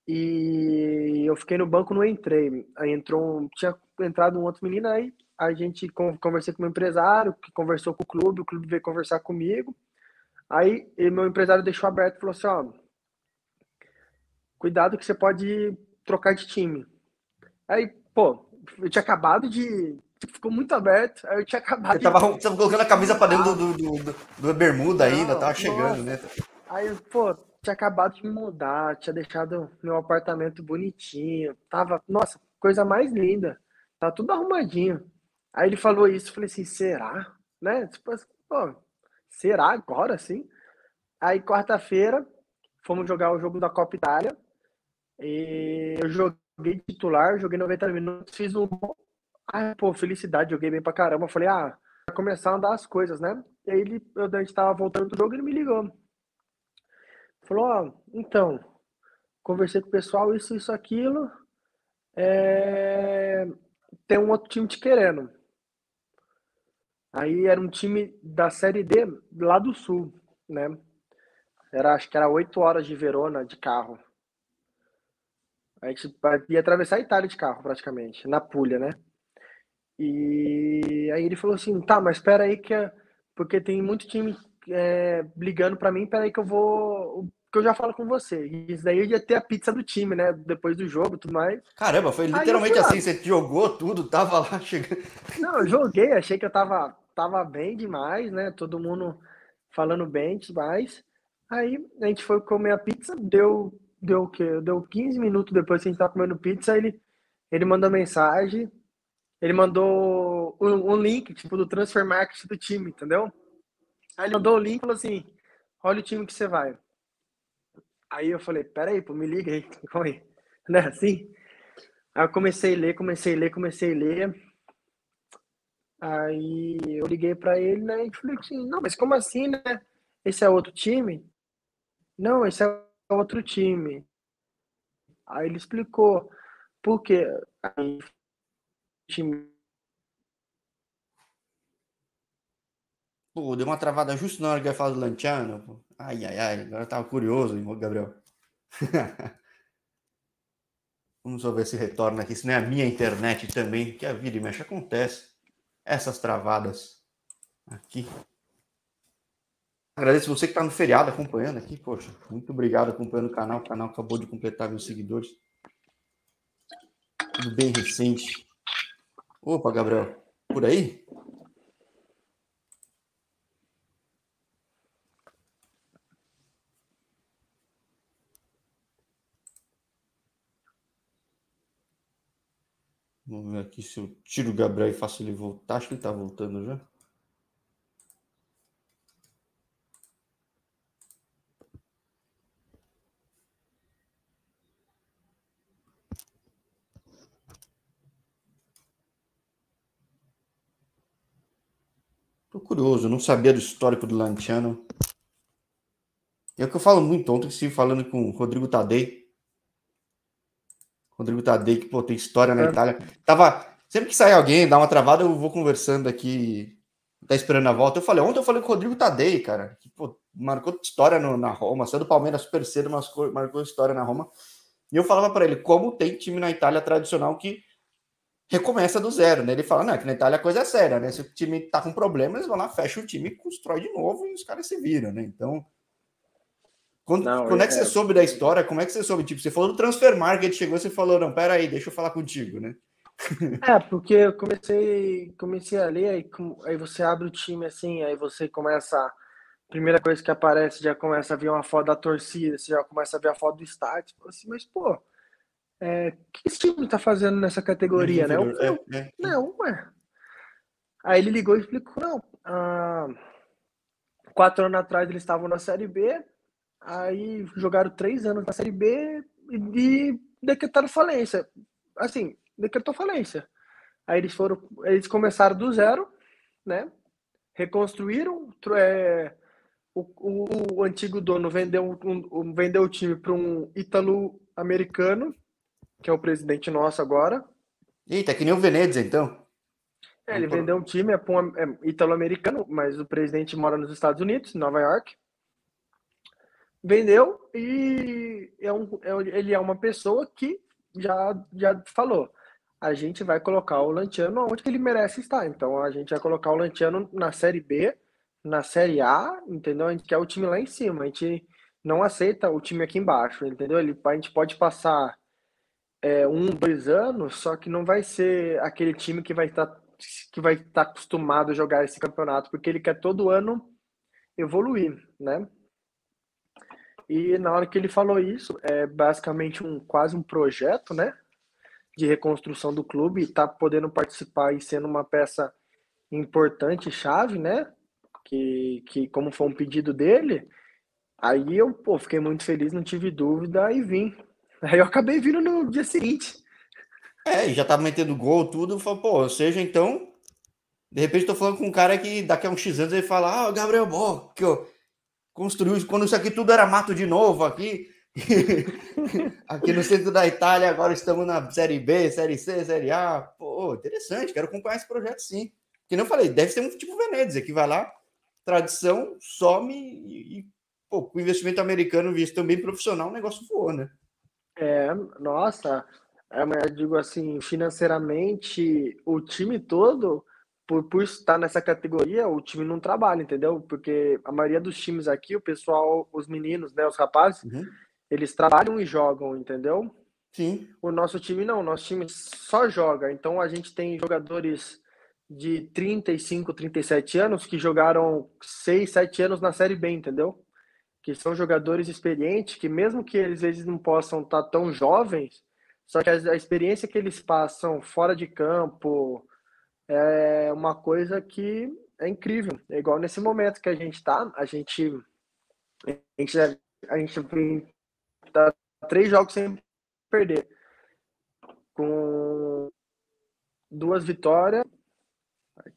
Speaker 2: e eu fiquei no banco, não entrei. Aí entrou, um- tinha entrado um outro menino aí, a gente con- conversei com o meu empresário, que conversou com o clube, o clube veio conversar comigo. Aí meu empresário deixou aberto e falou assim, ó, cuidado que você pode trocar de time. Aí, pô, eu tinha acabado de. Ficou muito aberto. Aí eu tinha acabado
Speaker 1: Você
Speaker 2: de.
Speaker 1: tava, você tava colocando a camisa pra dentro do, do, do, do bermuda ainda,
Speaker 2: Não,
Speaker 1: tava chegando,
Speaker 2: nossa.
Speaker 1: né?
Speaker 2: Aí, pô, tinha acabado de me mudar, tinha deixado meu apartamento bonitinho. Tava, nossa, coisa mais linda. Tá tudo arrumadinho. Aí ele falou isso, eu falei assim, será? Né? Tipo assim, pô, será agora sim? Aí quarta-feira fomos jogar o jogo da Copa Itália. E eu joguei titular, joguei 90 minutos, fiz um. Ai, pô, felicidade, joguei bem pra caramba. Eu Falei, ah, vai começar a andar as coisas, né? E aí ele, eu, a gente tava voltando do jogo, ele me ligou. Falou, ó, então, conversei com o pessoal, isso, isso, aquilo. É, tem um outro time te querendo. Aí era um time da Série D lá do Sul, né? Era, acho que era oito horas de Verona de carro. A gente ia atravessar a Itália de carro, praticamente, na Puglia, né? E aí ele falou assim, tá, mas espera aí que... É... Porque tem muito time é, ligando para mim, espera aí que eu vou... Que eu já falo com você. E isso daí ia ter a pizza do time, né? Depois do jogo e tudo mais.
Speaker 1: Caramba, foi literalmente assim, você jogou tudo, tava lá chegando...
Speaker 2: Não, eu joguei, achei que eu tava, tava bem demais, né? Todo mundo falando bem demais. Aí a gente foi comer a pizza, deu deu o quê? Deu 15 minutos depois que a gente tava comendo pizza, ele, ele mandou mensagem, ele mandou um, um, link, tipo, do transfer market do time, entendeu? Aí ele mandou o link e falou assim, olha o time que você vai. Aí eu falei, peraí, pô, me liga aí, calma aí. É assim? Aí eu comecei a ler, comecei a ler, comecei a ler. Aí eu liguei para ele, né, e falei assim, não, mas como assim, né? Esse é outro time? Não, esse é outro time. Aí ele explicou por quê. Aí, time...
Speaker 1: Pô, deu uma travada justo na hora que eu ia falar do Lanciano. Ai, ai, ai, agora eu tava curioso, Gabriel. Vamos só ver se retorna aqui, se não é a minha internet também, que a vida e mexe acontece. Essas travadas aqui. Agradeço você que está no feriado acompanhando aqui, poxa. Muito obrigado acompanhando o canal. O canal acabou de completar mil seguidores. Tudo bem recente. Opa, Gabriel, por aí? Vamos ver aqui se eu tiro o Gabriel e faço ele voltar. Acho que ele está voltando já. curioso, eu não sabia do histórico do Lanciano. É o que eu falo muito ontem, falando com o Rodrigo Tadei. Rodrigo Tadei, que pô, tem história na é. Itália. Tava, sempre que sai alguém, dá uma travada, eu vou conversando aqui, tá esperando a volta. Eu falei, ontem eu falei com o Rodrigo Tadei, cara, que pô, marcou história no, na Roma, saiu do Palmeiras super cedo, mas marcou história na Roma. E eu falava para ele, como tem time na Itália tradicional que recomeça do zero, né? Ele fala, não, é que na Itália a coisa é séria, né? Se o time tá com problema, eles vão lá, fecham o time, constrói de novo e os caras se viram, né? Então, quando, não, quando é, é que você é... soube da história? Como é que você soube? Tipo, você falou do transfer market, chegou, você falou, não, pera aí, deixa eu falar contigo, né?
Speaker 2: É, porque eu comecei, comecei a ler, aí, aí você abre o time assim, aí você começa primeira coisa que aparece, já começa a ver uma foto da torcida, você já começa a ver a foto do estádio, assim, mas pô, é, o que esse time tá fazendo nessa categoria, né? Eu, é, é. Não, ué. Aí ele ligou e explicou, não, ah, quatro anos atrás eles estavam na Série B, aí jogaram três anos na Série B e, decretaram falência. Assim, decretou falência. Aí eles foram, eles começaram do zero, né? Reconstruíram, é, o, o, o, antigo dono vendeu, um, vendeu o time para um ítalo americano que é o presidente nosso agora.
Speaker 1: Eita, que nem o Venezia, então.
Speaker 2: É, ele vendeu um time, é, é italo-americano, mas o presidente mora nos Estados Unidos, em Nova York. Vendeu e é um, é, ele é uma pessoa que já, já falou. A gente vai colocar o Lantiano onde ele merece estar. Então a gente vai colocar o Lantiano na Série B, na Série A, entendeu? A gente quer o time lá em cima. A gente não aceita o time aqui embaixo, entendeu? Ele, a gente pode passar é, um, dois anos, só que não vai ser aquele time que vai estar tá, que vai estar tá acostumado a jogar esse campeonato, porque ele quer todo ano evoluir, né? E na hora que ele falou isso, é basicamente um quase um projeto, né, de reconstrução do clube, e tá podendo participar e sendo uma peça importante, chave, né? Que, que como foi um pedido dele, aí eu pô, fiquei muito feliz, não tive dúvida e vim Aí eu acabei vindo no dia seguinte.
Speaker 1: É, já tava metendo gol, tudo. Falei, pô, ou seja, então. De repente tô falando com um cara que daqui a uns X anos ele fala: Ah, Gabriel Bó, que ó, construiu. Quando isso aqui tudo era mato de novo aqui. Aqui no centro da Itália, agora estamos na Série B, Série C, Série A. Pô, interessante, quero acompanhar esse projeto sim. Que não falei, deve ser um tipo Venezia, que vai lá, tradição, some e, e pô, o investimento americano visto também profissional, o negócio voou, né?
Speaker 2: É, nossa, é, eu digo assim, financeiramente, o time todo, por, por estar nessa categoria, o time não trabalha, entendeu? Porque a maioria dos times aqui, o pessoal, os meninos, né, os rapazes, uhum. eles trabalham e jogam, entendeu?
Speaker 1: Sim.
Speaker 2: O nosso time não, o nosso time só joga. Então a gente tem jogadores de 35, 37 anos que jogaram 6, 7 anos na Série B, entendeu? Que são jogadores experientes, que mesmo que eles às vezes não possam estar tão jovens, só que a, experiência que eles passam fora de campo é uma coisa que é incrível. É igual nesse momento que a gente está, a gente a gente a gente tá três jogos sem perder, com duas vitórias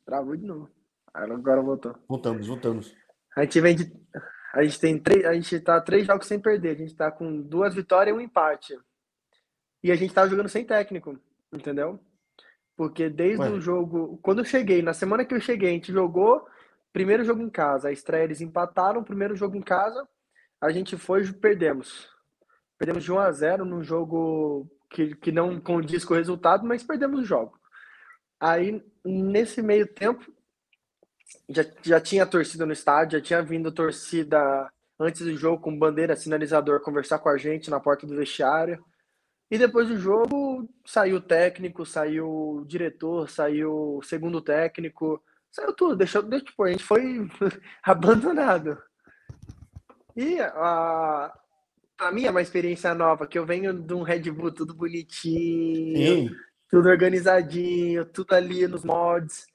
Speaker 2: travou de novo. Agora voltou.
Speaker 1: Voltamos, voltamos.
Speaker 2: A gente vem de. A gente tem três. A gente tá três jogos sem perder. A gente tá com duas vitórias e um empate. E a gente tá jogando sem técnico, entendeu? Porque desde o jogo. Quando eu cheguei, na semana que eu cheguei, a gente jogou primeiro jogo em casa. A estreia eles empataram, primeiro jogo em casa. A gente foi e perdemos. Perdemos de 1 a 0 num jogo que, que não condiz com o resultado, mas perdemos o jogo. Aí, nesse meio tempo, já, já tinha torcida no estádio, já tinha vindo torcida antes do jogo com bandeira, sinalizador, conversar com a gente na porta do vestiário. E depois do jogo, saiu o técnico, saiu o diretor, saiu o segundo técnico, saiu tudo, deixou, deixou tipo, a gente foi abandonado. E a, pra mim é uma experiência nova, que eu venho de um Red Bull tudo bonitinho, Sim tudo organizadinho, tudo ali nos mods.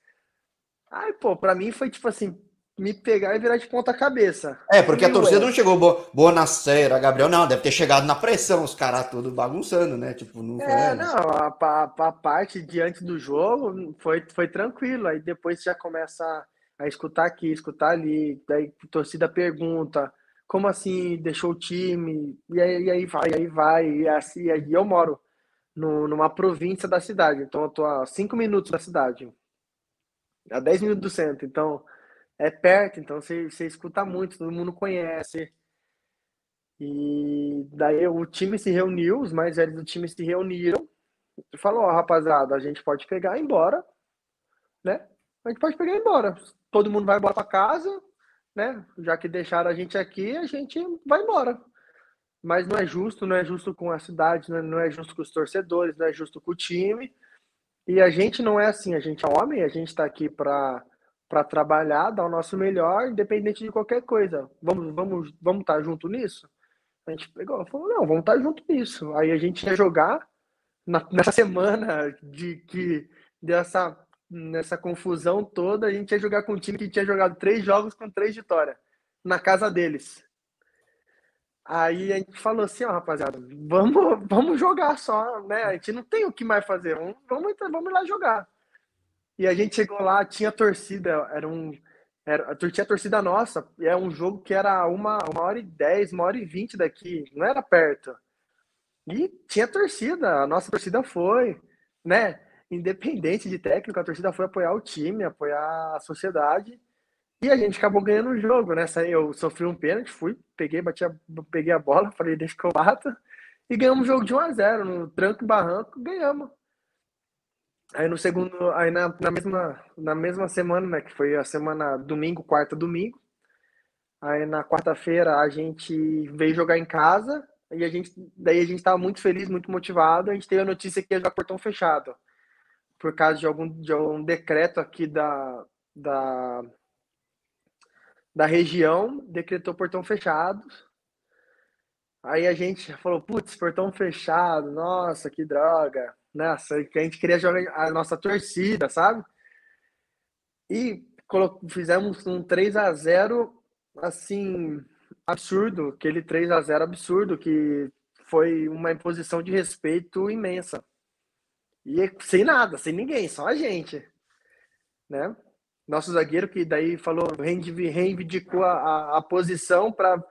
Speaker 2: Aí, pô, pra mim foi tipo assim, me pegar e virar de ponta cabeça.
Speaker 1: É, porque a torcida não chegou boa, boa na cera, Gabriel, não, deve ter chegado na pressão, os caras tudo bagunçando, né? Tipo,
Speaker 2: não É, não, a, a, a, parte diante do jogo foi, foi tranquilo, aí depois já começa a, a escutar aqui, escutar ali, daí a torcida pergunta, como assim deixou o time? E aí, e aí vai, e aí vai, e assim, aí eu moro no, numa província da cidade. Então, eu tô a 5 minutos da cidade, a 10 minutos do centro. Então, é perto, então você, você escuta muito, todo mundo conhece. E daí o time se reuniu, os mais velhos do time se reuniram e falou: Ó, oh, rapaziada, a gente pode pegar e ir embora, né? A gente pode pegar e ir embora. Todo mundo vai embora para casa, né? Já que deixaram a gente aqui, a gente vai embora mas não é justo, não é justo com a cidade, não é, é justo com os torcedores, não é justo com o time. E a gente não é assim, a gente é homem, a gente está aqui para para trabalhar, dar o nosso melhor, independente de qualquer coisa. Vamos, vamos, vamos estar tá junto nisso? A gente pegou, falou, não, vamos estar tá junto nisso. Aí a gente ia jogar na, nessa semana de que dessa nessa confusão toda, a gente ia jogar com um time que tinha jogado três jogos com três vitórias na casa deles. Aí a gente falou assim, ó, rapaziada, vamos, vamos jogar só, né? A gente não tem o que mais fazer, vamos, vamos, vamos lá jogar. E a gente chegou lá, tinha torcida, era um. Era, tinha torcida nossa, e é um jogo que era uma, uma hora e dez, uma hora e vinte daqui, não era perto. E tinha torcida, a nossa torcida foi, né? Independente de técnico, a torcida foi apoiar o time, apoiar a sociedade. E a gente acabou ganhando o jogo, né? Eu sofri um pênalti, fui, peguei, bati a, peguei a bola, falei, deixa que eu bato. E ganhamos o jogo de 1 a 0 no tranco e barranco, ganhamos. Aí no segundo, aí na, na, mesma, na mesma semana, né? Que foi a semana domingo, quarta, domingo. Aí na quarta-feira a gente veio jogar em casa. E a gente, daí a gente estava muito feliz, muito motivado. A gente teve a notícia que ia jogar portão fechado. Por causa de algum, de algum decreto aqui da, da da região decretou portão fechado. Aí a gente falou, putz, portão fechado, nossa, que droga. Nossa, que a gente queria jogar a nossa torcida, sabe? E fizemos um 3 a 0 assim, absurdo, aquele 3 a 0 absurdo, que foi uma imposição de respeito imensa. E sem nada, sem ninguém, só a gente, né? nosso zagueiro que daí falou, reivindicou a, a, a posição para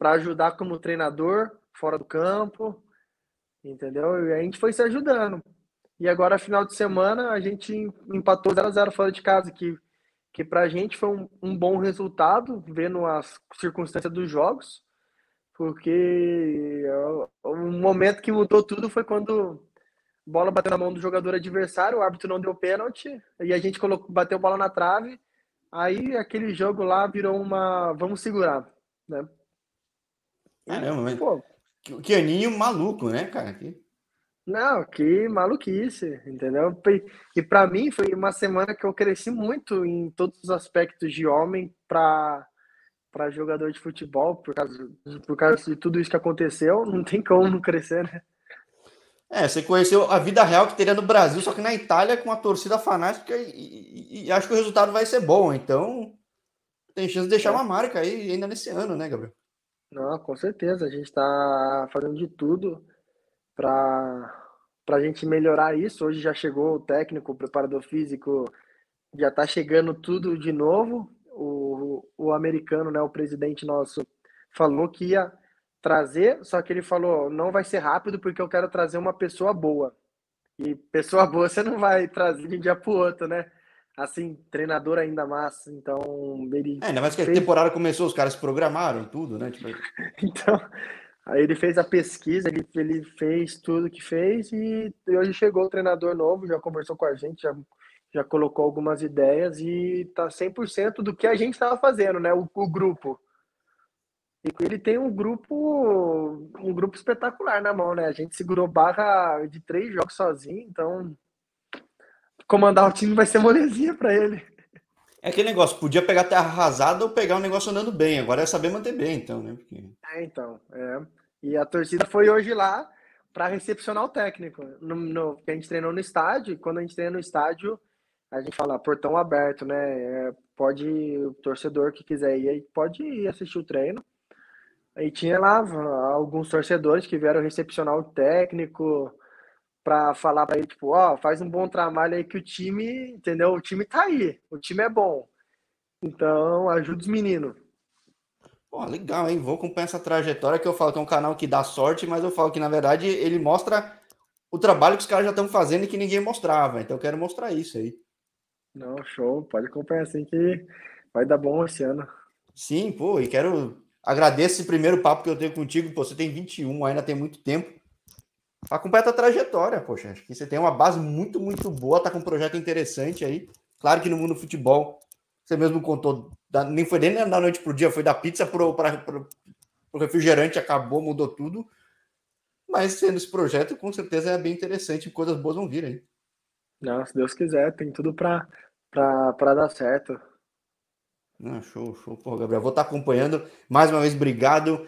Speaker 2: ajudar como treinador, fora do campo, entendeu? E a gente foi se ajudando. E agora, final de semana, a gente empatou 0 a 0 fora de casa, que, que pra gente foi um, um bom resultado, vendo as circunstâncias dos jogos, porque o momento que mudou tudo foi quando a bola bateu na mão do jogador adversário, o árbitro não deu pênalti, e a gente colocou, bateu a bola na trave, aí aquele jogo lá virou uma vamos segurar, né?
Speaker 1: Caramba, mas Pô, que, que aninho maluco, né, cara? Que...
Speaker 2: Não, que maluquice, entendeu? E para mim foi uma semana que eu cresci muito em todos os aspectos de homem para para jogador de futebol, por causa, por causa de tudo isso que aconteceu, não tem como não crescer, né?
Speaker 1: É, você conheceu a vida real que teria no Brasil, só que na Itália com a torcida fanática e, e, e acho que o resultado vai ser bom, então tem chance de deixar é. uma marca aí ainda nesse ano, né, Gabriel?
Speaker 2: Não, com certeza, a gente está fazendo de tudo para a gente melhorar isso. Hoje já chegou o técnico, o preparador físico, já está chegando tudo de novo. O, o americano, né, o presidente nosso, falou que ia trazer, só que ele falou: não vai ser rápido porque eu quero trazer uma pessoa boa. E pessoa boa você não vai trazer de um dia para o outro, né? Assim, treinador ainda massa. Então,
Speaker 1: ele. É, ainda mais que fez... a temporada começou, os caras programaram tudo, né? Tipo...
Speaker 2: então, Aí ele fez a pesquisa, ele, ele fez tudo que fez e hoje chegou o treinador novo, já conversou com a gente, já, já colocou algumas ideias e tá 100% do que a gente estava fazendo, né? O, o, grupo. E ele tem um grupo, um grupo espetacular na mão, né? A gente segurou barra de três jogos sozinho, então comandar o time vai ser molezinha para ele.
Speaker 1: É aquele negócio, podia pegar terra arrasada ou pegar o um negócio andando bem. Agora é saber manter bem, então, né? Porque...
Speaker 2: É, então. É. E a torcida foi hoje lá para recepcionar o técnico. No, no, a gente treinou no estádio, quando a gente treina no estádio, a gente fala portão aberto, né? É, pode, o torcedor que quiser ir, pode ir assistir o treino. Aí tinha lá alguns torcedores que vieram recepcionar o técnico para falar para ele, tipo, ó, oh, faz um bom trabalho aí que o time, entendeu? O time tá aí, o time é bom. Então, ajuda os meninos.
Speaker 1: Pô, legal, hein? Vou acompanhar essa trajetória que eu falo que é um canal que dá sorte, mas eu falo que, na verdade, ele mostra o trabalho que os caras já estão fazendo e que ninguém mostrava. Então, eu quero mostrar isso aí.
Speaker 2: Não, show. Pode acompanhar assim que vai dar bom esse ano.
Speaker 1: Sim, pô, e quero... Agradeço esse primeiro papo que eu tenho contigo. Pô, você tem 21, ainda tem muito tempo acompanha a trajetória, poxa. Acho que você tem uma base muito, muito boa, tá com um projeto interessante aí. Claro que no mundo do futebol, você mesmo contou, nem foi nem da noite pro dia, foi da pizza pro, pra, pro, pro refrigerante, acabou, mudou tudo. Mas sendo esse projeto, com certeza é bem interessante, coisas boas vão vir aí.
Speaker 2: Não, se Deus quiser, tem tudo para dar certo.
Speaker 1: Ah, show, show. Pô, Gabriel, vou estar acompanhando. Mais uma vez, obrigado.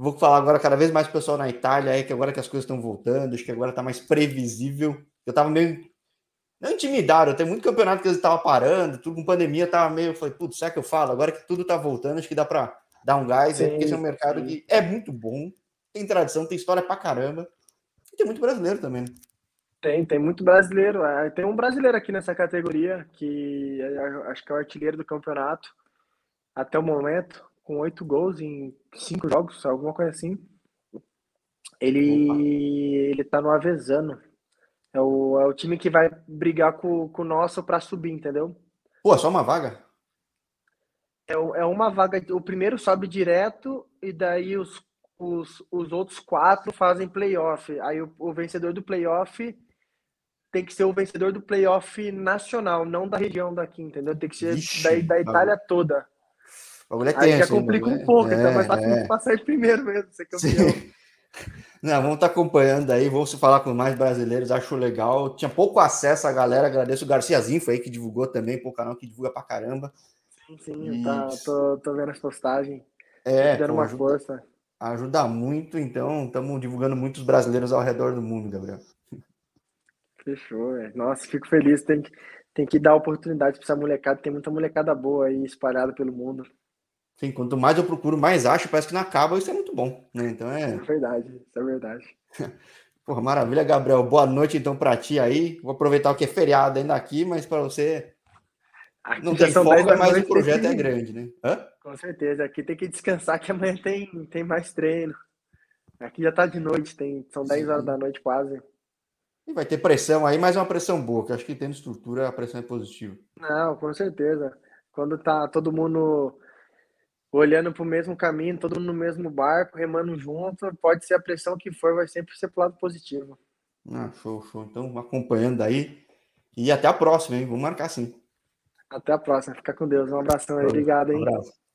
Speaker 1: Vou falar agora cada vez mais pessoal na Itália, aí que agora que as coisas estão voltando, acho que agora está mais previsível. Eu estava meio não intimidado, tem muito campeonato que eles estavam parando, tudo com pandemia, tava meio, falei, putz, será que eu falo? Agora que tudo está voltando, acho que dá para dar um gás, sim, porque esse é um mercado sim. que é muito bom, tem tradição, tem história pra caramba, e tem muito brasileiro também, né?
Speaker 2: Tem, tem muito brasileiro. É, tem um brasileiro aqui nessa categoria, que é, acho que é o artilheiro do campeonato, até o momento com oito gols em cinco jogos, alguma coisa assim. Ele, ele tá no Avezano. É o, é o time que vai brigar com, com o nosso para subir, entendeu?
Speaker 1: Pô, é só uma vaga?
Speaker 2: É, é uma vaga. O primeiro sobe direto e daí os, os, os outros quatro fazem playoff. Aí o, o vencedor do playoff tem que ser o vencedor do playoff nacional, não da região daqui, entendeu? Tem que ser Ixi, da, da Itália toda.
Speaker 1: Bagulho é
Speaker 2: tenso, Aí já complica um pouco, então é, então mais fácil é. passar em primeiro mesmo, ser campeão. Sim.
Speaker 1: Não, vamos estar tá acompanhando aí, vamos falar com mais brasileiros, acho legal. Tinha pouco acesso a galera, agradeço o Garciazinho, foi aí que divulgou também, pô, canal que divulga pra caramba.
Speaker 2: Sim, sim, e... tá, tô, tô vendo as postagens. É, dando uma ajuda, força.
Speaker 1: Ajuda muito, então estamos divulgando muitos brasileiros ao redor do mundo, Gabriel.
Speaker 2: Fechou, velho. Nossa, fico feliz, tem que, tem que dar oportunidade para essa molecada, tem muita molecada boa aí espalhada pelo mundo.
Speaker 1: Sim, quanto mais eu procuro, mais acho, parece que não acaba, isso é muito bom, né? Então é.
Speaker 2: É verdade, isso é verdade.
Speaker 1: Porra, maravilha, Gabriel. Boa noite então para ti aí. Vou aproveitar o que é feriado ainda aqui, mas para você aqui não tem folga, mas o projeto é grande, né?
Speaker 2: Hã? Com certeza, aqui tem que descansar que amanhã tem, tem mais treino. Aqui já tá de noite, tem, são 10 horas da noite quase.
Speaker 1: E vai ter pressão aí, mas é uma pressão boa, que acho que tendo estrutura a pressão é positiva.
Speaker 2: Não, com certeza. Quando tá todo mundo olhando para o mesmo caminho, todo mundo no mesmo barco, remando junto, pode ser a pressão que for, vai sempre ser pro lado positivo.
Speaker 1: Ah, show, show. Então, acompanhando aí. E até a próxima, hein? Vamos marcar sim.
Speaker 2: Até a próxima. Fica com Deus. Um abração aí. Obrigado, hein? Um abraço.